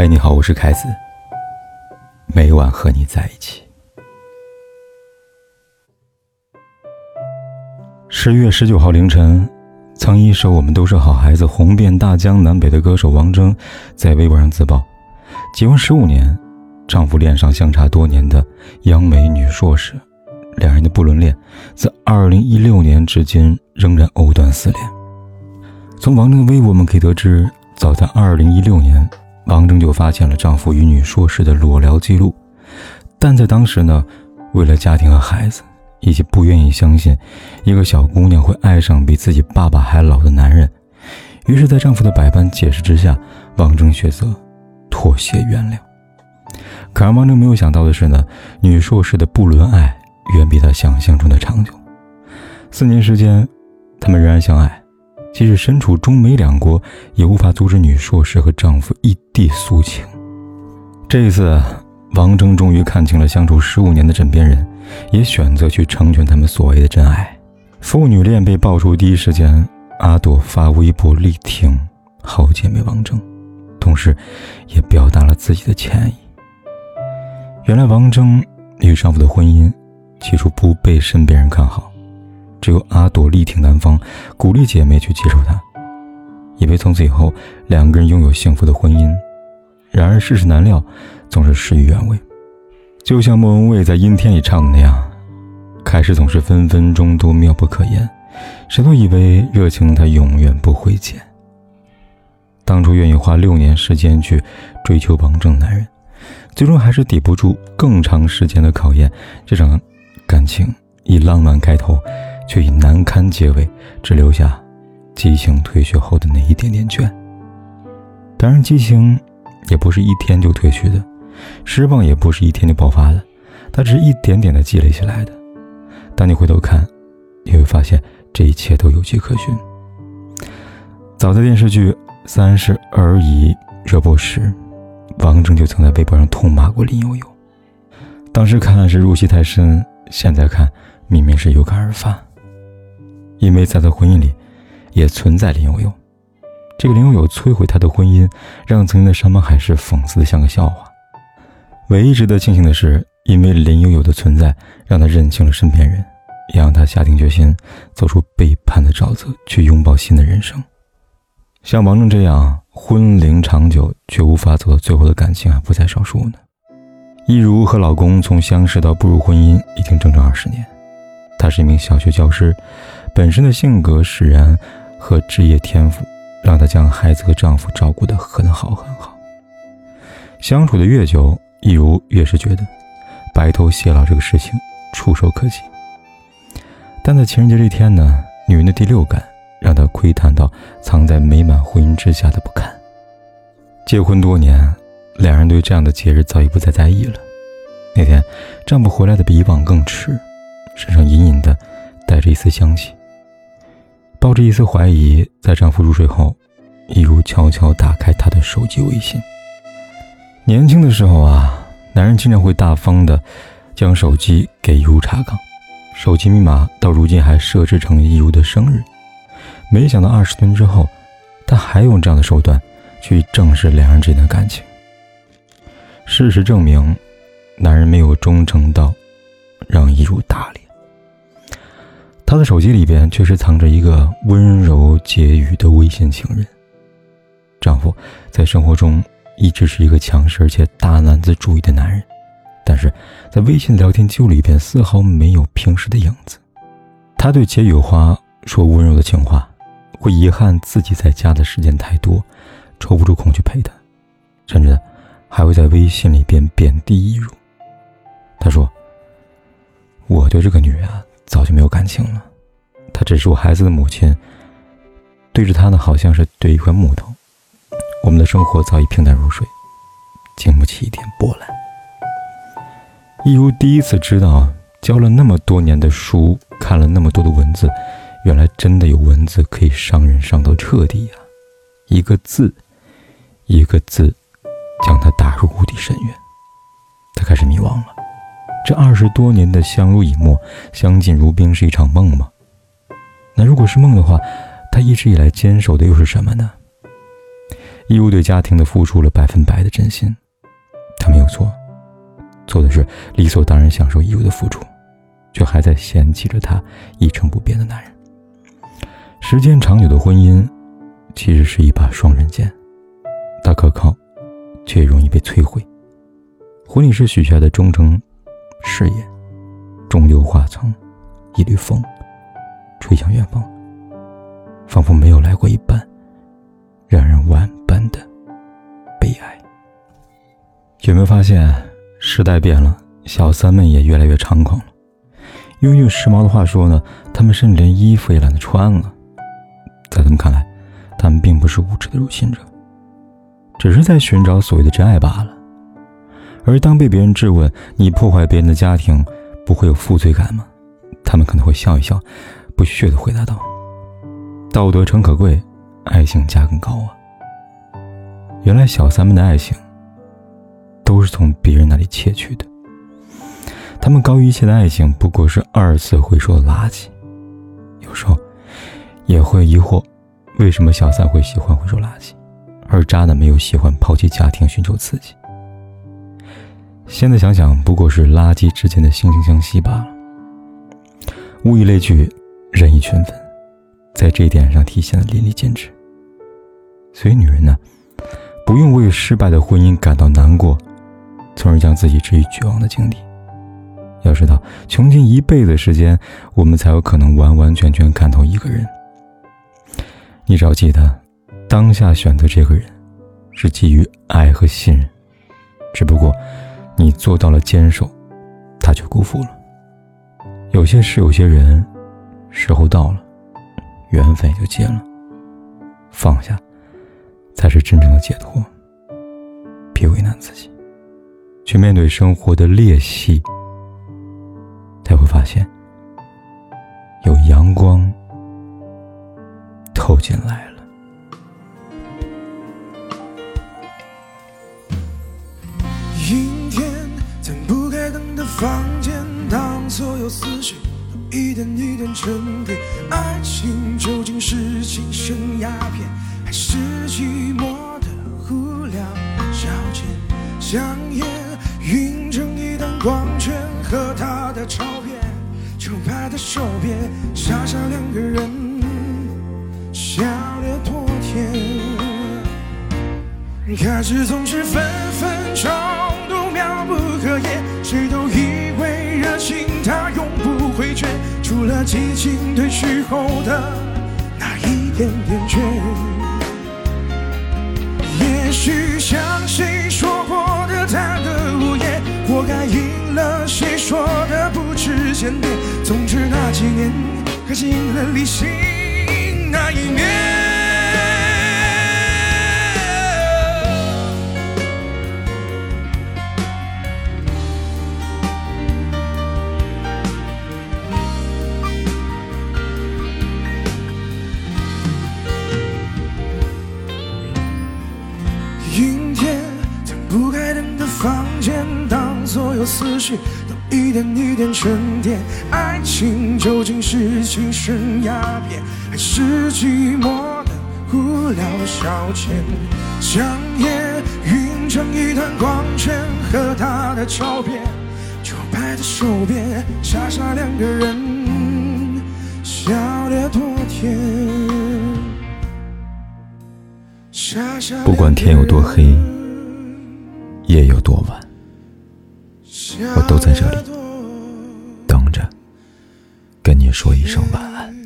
嗨，你好，我是凯子。每晚和你在一起。十月十九号凌晨，曾一首《我们都是好孩子》红遍大江南北的歌手王铮，在微博上自曝，结婚十五年，丈夫恋上相差多年的央美女硕士，两人的不伦恋自二零一六年至今仍然藕断丝连。从王铮的微博，我们可以得知，早在二零一六年。王铮就发现了丈夫与女硕士的裸聊记录，但在当时呢，为了家庭和孩子，以及不愿意相信一个小姑娘会爱上比自己爸爸还老的男人，于是，在丈夫的百般解释之下，王铮选择妥协原谅。可让王铮没有想到的是呢，女硕士的不伦爱远比他想象中的长久，四年时间，他们仍然相爱。即使身处中美两国，也无法阻止女硕士和丈夫异地诉情。这一次，王铮终于看清了相处十五年的枕边人，也选择去成全他们所谓的真爱。父女恋被爆出第一时间，阿朵发微博力挺好姐妹王铮，同时也表达了自己的歉意。原来，王铮与丈夫的婚姻起初不被身边人看好。只有阿朵力挺男方，鼓励姐妹去接受他，以为从此以后两个人拥有幸福的婚姻。然而世事难料，总是事与愿违。就像莫文蔚在《阴天》里唱的那样，开始总是分分钟都妙不可言，谁都以为热情它永远不会减。当初愿意花六年时间去追求王铮男人，最终还是抵不住更长时间的考验。这场感情以浪漫开头。却以难堪结尾，只留下激情退却后的那一点点倦。当然，激情也不是一天就褪去的，失望也不是一天就爆发的，它只是一点点的积累起来的。当你回头看，你会发现这一切都有迹可循。早在电视剧《三十而已》热播时，王铮就曾在微博上痛骂过林有有。当时看是入戏太深，现在看明明是有感而发。因为在他婚姻里，也存在林有有。这个林有有摧毁他的婚姻，让曾经的山盟海誓讽刺的像个笑话。唯一值得庆幸的是，因为林有有的存在，让他认清了身边人，也让他下定决心走出背叛的沼泽，去拥抱新的人生。像王铮这样婚龄长久却无法走到最后的感情还不在少数呢。一如和老公从相识到步入婚姻，已经整整二十年。她是一名小学教师。本身的性格使然和职业天赋，让她将孩子和丈夫照顾得很好很好。相处的越久，一如越是觉得白头偕老这个事情触手可及。但在情人节这天呢，女人的第六感让她窥探到藏在美满婚姻之下的不堪。结婚多年，两人对这样的节日早已不再在意了。那天，丈夫回来的比以往更迟，身上隐隐的带着一丝香气。抱着一丝怀疑，在丈夫入睡后，一如悄悄打开他的手机微信。年轻的时候啊，男人经常会大方的将手机给一如查岗，手机密码到如今还设置成一如的生日。没想到二十年之后，他还用这样的手段去正视两人之间的感情。事实证明，男人没有忠诚到让一如打脸。她的手机里边确实藏着一个温柔解语的微信情人。丈夫在生活中一直是一个强势而且大男子主义的男人，但是在微信聊天记录里边丝毫没有平时的影子。他对解语花说温柔的情话，会遗憾自己在家的时间太多，抽不出空去陪她，甚至还会在微信里边贬低易如。他说：“我对这个女人啊。”早就没有感情了，她只是我孩子的母亲。对着她呢，好像是对一块木头。我们的生活早已平淡如水，经不起一点波澜。一如第一次知道，教了那么多年的书，看了那么多的文字，原来真的有文字可以伤人伤到彻底呀！一个字，一个字，将他打入无底深渊。他开始迷惘了。这二十多年的相濡以沫、相敬如宾是一场梦吗？那如果是梦的话，他一直以来坚守的又是什么呢？义务对家庭的付出了百分百的真心，他没有错，错的是理所当然享受义务的付出，却还在嫌弃着他一成不变的男人。时间长久的婚姻，其实是一把双刃剑，它可靠，却容易被摧毁。婚礼是许下的忠诚誓言，终究化成一缕风，吹向远方，仿佛没有来过一般，让人万般的悲哀。有没有发现，时代变了，小三们也越来越猖狂了？用一句时髦的话说呢，他们甚至连衣服也懒得穿了。在他们看来，他们并不是无耻的入侵者，只是在寻找所谓的真爱罢了。而当被别人质问你破坏别人的家庭，不会有负罪感吗？他们可能会笑一笑，不屑地回答道：“道德诚可贵，爱情价更高啊。”原来小三们的爱情都是从别人那里窃取的，他们高于一切的爱情不过是二次回收的垃圾。有时候也会疑惑，为什么小三会喜欢回收垃圾，而渣男没有喜欢抛弃家庭寻求刺激？现在想想，不过是垃圾之间的惺惺相惜罢了。物以类聚，人以群分，在这一点上体现的淋漓尽致。所以，女人呢，不用为失败的婚姻感到难过，从而将自己置于绝望的境地。要知道，穷尽一辈子时间，我们才有可能完完全全看透一个人。你只要记得，当下选择这个人，是基于爱和信任，只不过。你做到了坚守，他却辜负了。有些事，有些人，时候到了，缘分也就结了。放下，才是真正的解脱。别为难自己，去面对生活的裂隙，才会发现，有阳光透进来香烟晕成一滩光圈，和他的照片就摆在手边，傻傻两个人笑得多甜，开始总是分分钟都妙不可言，谁都以为热情它永不会倦。除了激情褪去后的那一点点倦，也许像谁他的贪得无厌，活该赢了谁说的不知检点。总之那几年，看尽了理性那一面。思绪都一点一点沉淀，爱情究竟是精神鸦片，还是寂寞的无聊消遣？香烟晕成一团光圈，和他的照片就摆在手边，傻傻两个人笑得多甜。不管天有多黑，夜有多晚。我都在这里等着，跟你说一声晚安。